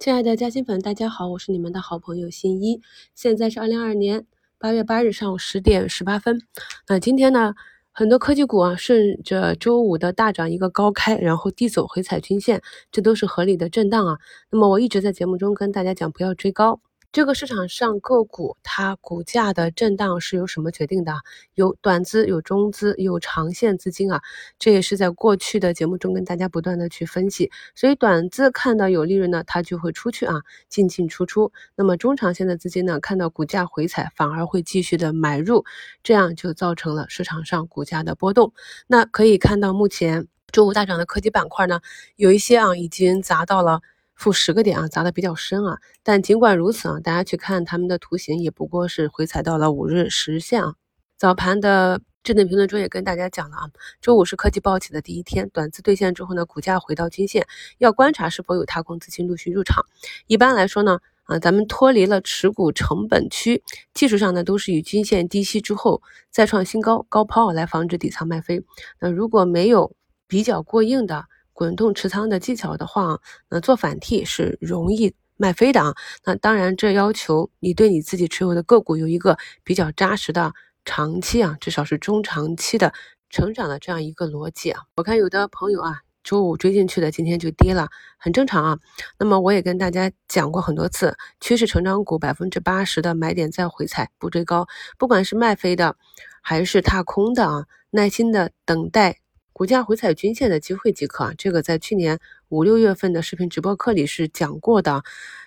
亲爱的嘉兴粉，大家好，我是你们的好朋友新一。现在是二零二二年八月八日上午十点十八分。那今天呢，很多科技股啊，顺着周五的大涨一个高开，然后低走回踩均线，这都是合理的震荡啊。那么我一直在节目中跟大家讲，不要追高。这个市场上个股它股价的震荡是由什么决定的？有短资、有中资、有长线资金啊，这也是在过去的节目中跟大家不断的去分析。所以短资看到有利润呢，它就会出去啊，进进出出。那么中长线的资金呢，看到股价回踩，反而会继续的买入，这样就造成了市场上股价的波动。那可以看到，目前周五大涨的科技板块呢，有一些啊已经砸到了。负十个点啊，砸的比较深啊。但尽管如此啊，大家去看他们的图形，也不过是回踩到了五日十线啊。早盘的智能评论中也跟大家讲了啊，周五是科技暴起的第一天，短资兑现之后呢，股价回到均线，要观察是否有踏空资金陆续入场。一般来说呢，啊，咱们脱离了持股成本区，技术上呢都是以均线低吸之后再创新高高抛来防止底仓卖飞。那如果没有比较过硬的，滚动持仓的技巧的话，那做反替是容易卖飞的啊。那当然，这要求你对你自己持有的个股有一个比较扎实的长期啊，至少是中长期的成长的这样一个逻辑啊。我看有的朋友啊，周五追进去的，今天就跌了，很正常啊。那么我也跟大家讲过很多次，趋势成长股百分之八十的买点再回踩，不追高，不管是卖飞的还是踏空的啊，耐心的等待。股价回踩均线的机会即可啊，这个在去年五六月份的视频直播课里是讲过的，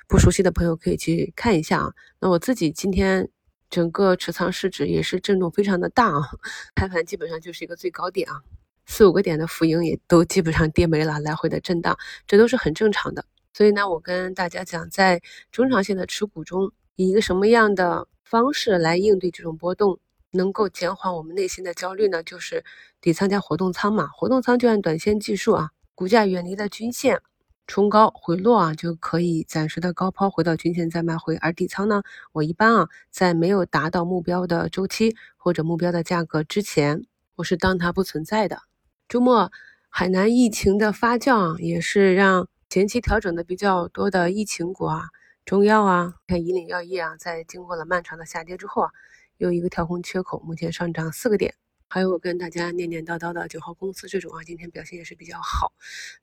不熟悉的朋友可以去看一下啊。那我自己今天整个持仓市值也是震动非常的大啊，开盘基本上就是一个最高点啊，四五个点的浮盈也都基本上跌没了，来回的震荡，这都是很正常的。所以呢，我跟大家讲，在中长线的持股中，以一个什么样的方式来应对这种波动？能够减缓我们内心的焦虑呢，就是底仓加活动仓嘛。活动仓就按短线技术啊，股价远离了均线，冲高回落啊，就可以暂时的高抛回到均线再卖回。而底仓呢，我一般啊，在没有达到目标的周期或者目标的价格之前，我是当它不存在的。周末海南疫情的发酵啊，也是让前期调整的比较多的疫情股啊，中药啊，看以岭药业啊，在经过了漫长的下跌之后啊。有一个跳空缺口，目前上涨四个点。还有我跟大家念念叨叨的九号公司这种啊，今天表现也是比较好。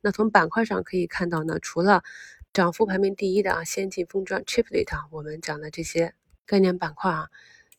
那从板块上可以看到呢，除了涨幅排名第一的啊，先进封装 Chiplet 啊，我们讲的这些概念板块啊，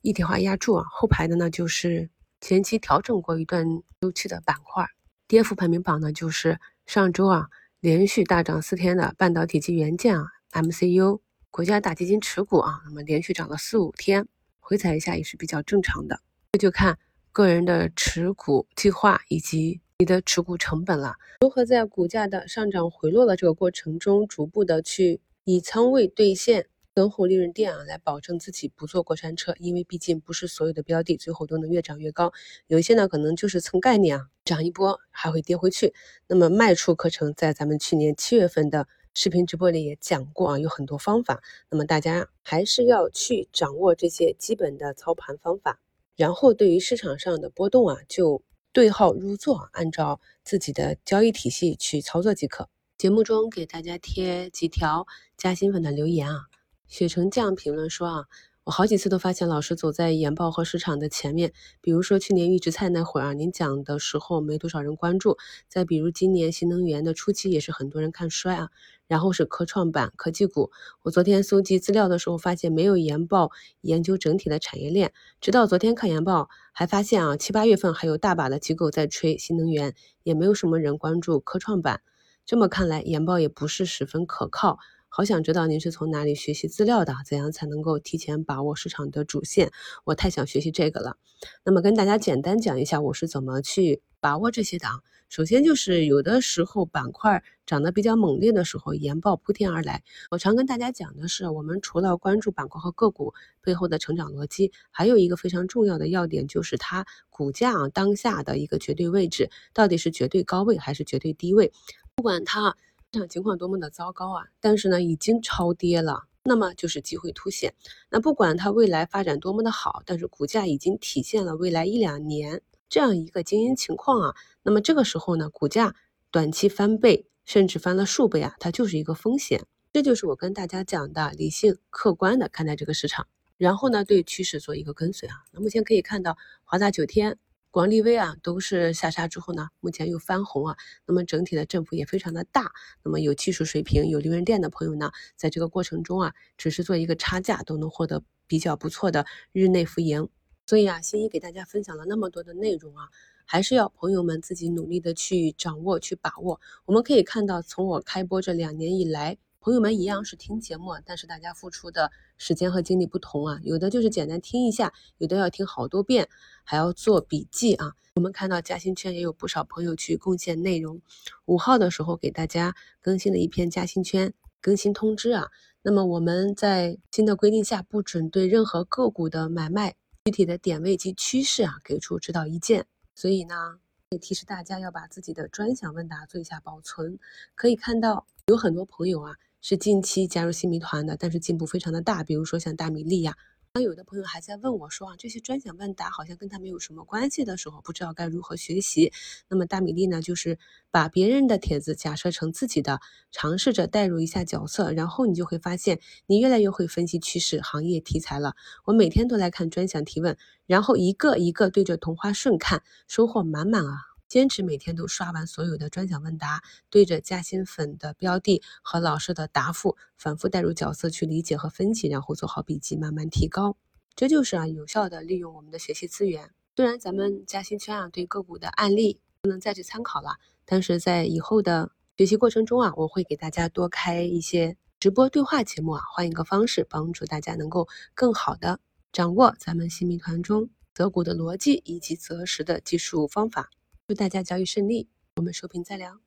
一体化压铸啊，后排的呢就是前期调整过一段周期的板块。跌幅排名榜呢，就是上周啊连续大涨四天的半导体及元件啊，MCU 国家大基金持股啊，那么连续涨了四五天。回踩一下也是比较正常的，这就看个人的持股计划以及你的持股成本了。如何在股价的上涨回落的这个过程中，逐步的去以仓位兑现，等候利润垫啊，来保证自己不坐过山车。因为毕竟不是所有的标的最后都能越涨越高，有一些呢可能就是蹭概念啊，涨一波还会跌回去。那么卖出课程在咱们去年七月份的。视频直播里也讲过啊，有很多方法，那么大家还是要去掌握这些基本的操盘方法，然后对于市场上的波动啊，就对号入座，按照自己的交易体系去操作即可。节目中给大家贴几条加新粉的留言啊，雪橙酱评论说啊。我好几次都发现老师走在研报和市场的前面，比如说去年预制菜那会儿啊，您讲的时候没多少人关注；再比如今年新能源的初期也是很多人看衰啊。然后是科创板科技股，我昨天搜集资料的时候发现没有研报研究整体的产业链，直到昨天看研报还发现啊，七八月份还有大把的机构在吹新能源，也没有什么人关注科创板。这么看来，研报也不是十分可靠。好想知道您是从哪里学习资料的，怎样才能够提前把握市场的主线？我太想学习这个了。那么跟大家简单讲一下我是怎么去把握这些的。首先就是有的时候板块涨得比较猛烈的时候，研报铺天而来。我常跟大家讲的是，我们除了关注板块和个股背后的成长逻辑，还有一个非常重要的要点就是它股价当下的一个绝对位置，到底是绝对高位还是绝对低位？不管它。市场情况多么的糟糕啊！但是呢，已经超跌了，那么就是机会凸显。那不管它未来发展多么的好，但是股价已经体现了未来一两年这样一个经营情况啊。那么这个时候呢，股价短期翻倍甚至翻了数倍啊，它就是一个风险。这就是我跟大家讲的理性客观的看待这个市场，然后呢对趋势做一个跟随啊。那目前可以看到华大九天。广利威啊，都是下杀之后呢，目前又翻红啊，那么整体的振幅也非常的大。那么有技术水平、有利润垫的朋友呢，在这个过程中啊，只是做一个差价，都能获得比较不错的日内浮盈。所以啊，新一给大家分享了那么多的内容啊，还是要朋友们自己努力的去掌握、去把握。我们可以看到，从我开播这两年以来。朋友们一样是听节目，但是大家付出的时间和精力不同啊，有的就是简单听一下，有的要听好多遍，还要做笔记啊。我们看到嘉兴圈也有不少朋友去贡献内容，五号的时候给大家更新了一篇嘉兴圈更新通知啊。那么我们在新的规定下，不准对任何个股的买卖具体的点位及趋势啊给出指导意见，所以呢。也提示大家要把自己的专享问答做一下保存。可以看到有很多朋友啊。是近期加入新米团的，但是进步非常的大。比如说像大米粒呀，当有的朋友还在问我说啊，这些专享问答好像跟他没有什么关系的时候，不知道该如何学习。那么大米粒呢，就是把别人的帖子假设成自己的，尝试着代入一下角色，然后你就会发现你越来越会分析趋势、行业题材了。我每天都来看专享提问，然后一个一个对着同花顺看，收获满满啊。坚持每天都刷完所有的专享问答，对着加薪粉的标的和老师的答复，反复带入角色去理解和分析，然后做好笔记，慢慢提高。这就是啊，有效的利用我们的学习资源。虽然咱们加薪圈啊，对个股的案例不能再去参考了，但是在以后的学习过程中啊，我会给大家多开一些直播对话节目啊，换一个方式，帮助大家能够更好的掌握咱们新米团中择股的逻辑以及择时的技术方法。祝大家交易顺利，我们收评再聊。